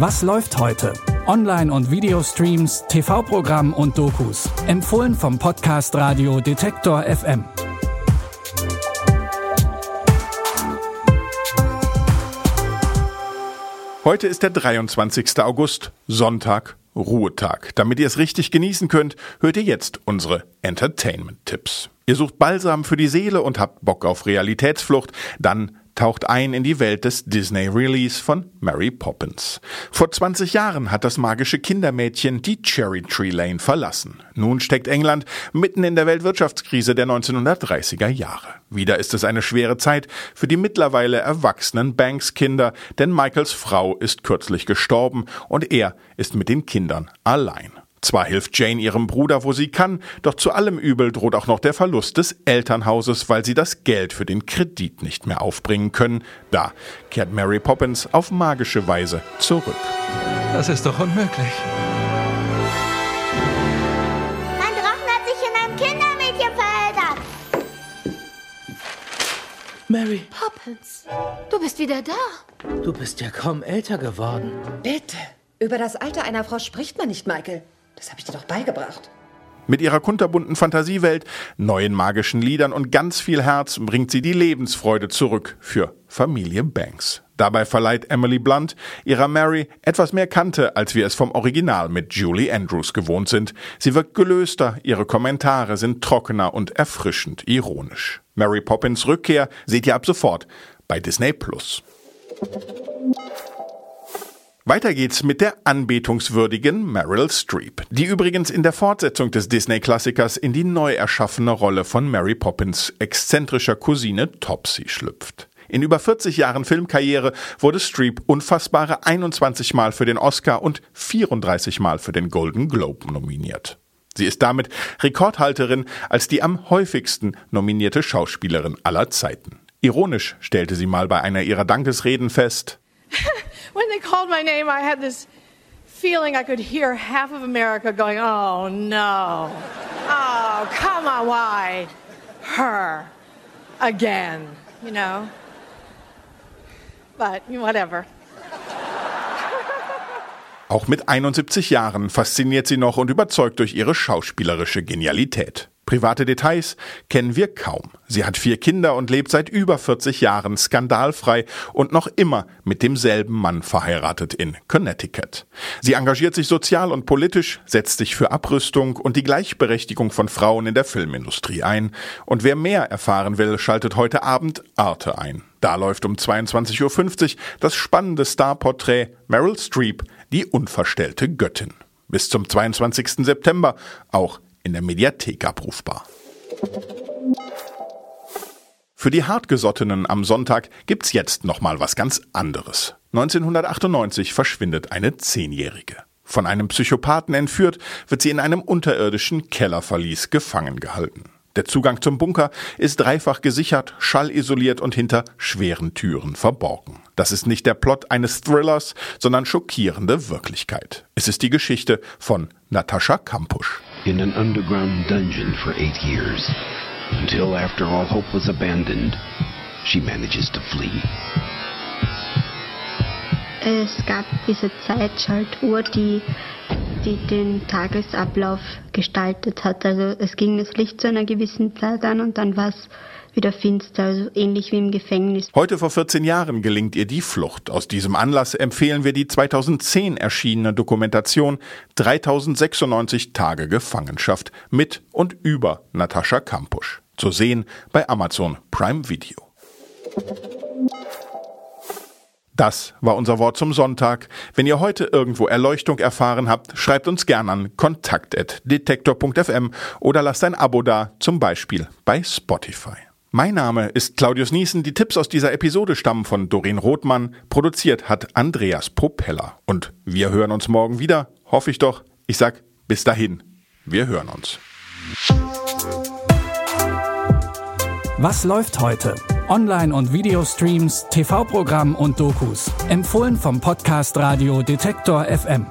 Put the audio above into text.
Was läuft heute? Online- und Videostreams, TV-Programm und Dokus. Empfohlen vom Podcast Radio Detektor FM. Heute ist der 23. August, Sonntag, Ruhetag. Damit ihr es richtig genießen könnt, hört ihr jetzt unsere Entertainment-Tipps. Ihr sucht Balsam für die Seele und habt Bock auf Realitätsflucht, dann taucht ein in die Welt des Disney-Release von Mary Poppins. Vor 20 Jahren hat das magische Kindermädchen die Cherry Tree Lane verlassen. Nun steckt England mitten in der Weltwirtschaftskrise der 1930er Jahre. Wieder ist es eine schwere Zeit für die mittlerweile erwachsenen Banks-Kinder, denn Michaels Frau ist kürzlich gestorben und er ist mit den Kindern allein. Zwar hilft Jane ihrem Bruder, wo sie kann, doch zu allem Übel droht auch noch der Verlust des Elternhauses, weil sie das Geld für den Kredit nicht mehr aufbringen können. Da kehrt Mary Poppins auf magische Weise zurück. Das ist doch unmöglich. Mein Drachen hat sich in einem Kindermädchen verändert. Mary, Poppins, du bist wieder da. du bist ja kaum älter geworden. Bitte. Über das Alter einer Frau spricht man nicht, Michael. Das habe ich dir doch beigebracht. Mit ihrer kunterbunten Fantasiewelt, neuen magischen Liedern und ganz viel Herz bringt sie die Lebensfreude zurück für Familie Banks. Dabei verleiht Emily Blunt ihrer Mary etwas mehr Kante, als wir es vom Original mit Julie Andrews gewohnt sind. Sie wirkt gelöster, ihre Kommentare sind trockener und erfrischend ironisch. Mary Poppins Rückkehr seht ihr ab sofort bei Disney Plus. Weiter geht's mit der anbetungswürdigen Meryl Streep, die übrigens in der Fortsetzung des Disney-Klassikers in die neu erschaffene Rolle von Mary Poppins exzentrischer Cousine Topsy schlüpft. In über 40 Jahren Filmkarriere wurde Streep unfassbare 21 Mal für den Oscar und 34 Mal für den Golden Globe nominiert. Sie ist damit Rekordhalterin als die am häufigsten nominierte Schauspielerin aller Zeiten. Ironisch stellte sie mal bei einer ihrer Dankesreden fest, when they called my name, I had this feeling I could hear half of America going, oh no. Oh, come on, why? Her. Again, you know? But whatever. Auch mit 71 Jahren fasziniert sie noch und überzeugt durch ihre schauspielerische Genialität. Private Details kennen wir kaum. Sie hat vier Kinder und lebt seit über 40 Jahren skandalfrei und noch immer mit demselben Mann verheiratet in Connecticut. Sie engagiert sich sozial und politisch, setzt sich für Abrüstung und die Gleichberechtigung von Frauen in der Filmindustrie ein. Und wer mehr erfahren will, schaltet heute Abend Arte ein. Da läuft um 22.50 Uhr das spannende Starporträt Meryl Streep, die unverstellte Göttin. Bis zum 22. September, auch in der Mediathek abrufbar. Für die Hartgesottenen am Sonntag gibt's jetzt noch mal was ganz anderes. 1998 verschwindet eine Zehnjährige. Von einem Psychopathen entführt, wird sie in einem unterirdischen Kellerverlies gefangen gehalten. Der Zugang zum Bunker ist dreifach gesichert, schallisoliert und hinter schweren Türen verborgen. Das ist nicht der Plot eines Thrillers, sondern schockierende Wirklichkeit. Es ist die Geschichte von Natascha Kampusch. In an underground dungeon for eight years, until after all hope was abandoned, she manages to flee. Es gab diese Zeitschaltuhr, die, die den Tagesablauf gestaltet hat. Also es ging das Licht zu einer gewissen Zeit an und dann war es wieder finster, also ähnlich wie im Gefängnis. Heute vor 14 Jahren gelingt ihr die Flucht. Aus diesem Anlass empfehlen wir die 2010 erschienene Dokumentation 3096 Tage Gefangenschaft mit und über Natascha Kampusch. Zu sehen bei Amazon Prime Video. Das war unser Wort zum Sonntag. Wenn ihr heute irgendwo Erleuchtung erfahren habt, schreibt uns gern an kontakt.detektor.fm oder lasst ein Abo da, zum Beispiel bei Spotify. Mein Name ist Claudius Niesen. Die Tipps aus dieser Episode stammen von Doreen Rothmann. Produziert hat Andreas Propeller. Und wir hören uns morgen wieder. Hoffe ich doch. Ich sag bis dahin. Wir hören uns. Was läuft heute? Online- und Videostreams, TV-Programm und Dokus. Empfohlen vom Podcast Radio Detektor FM.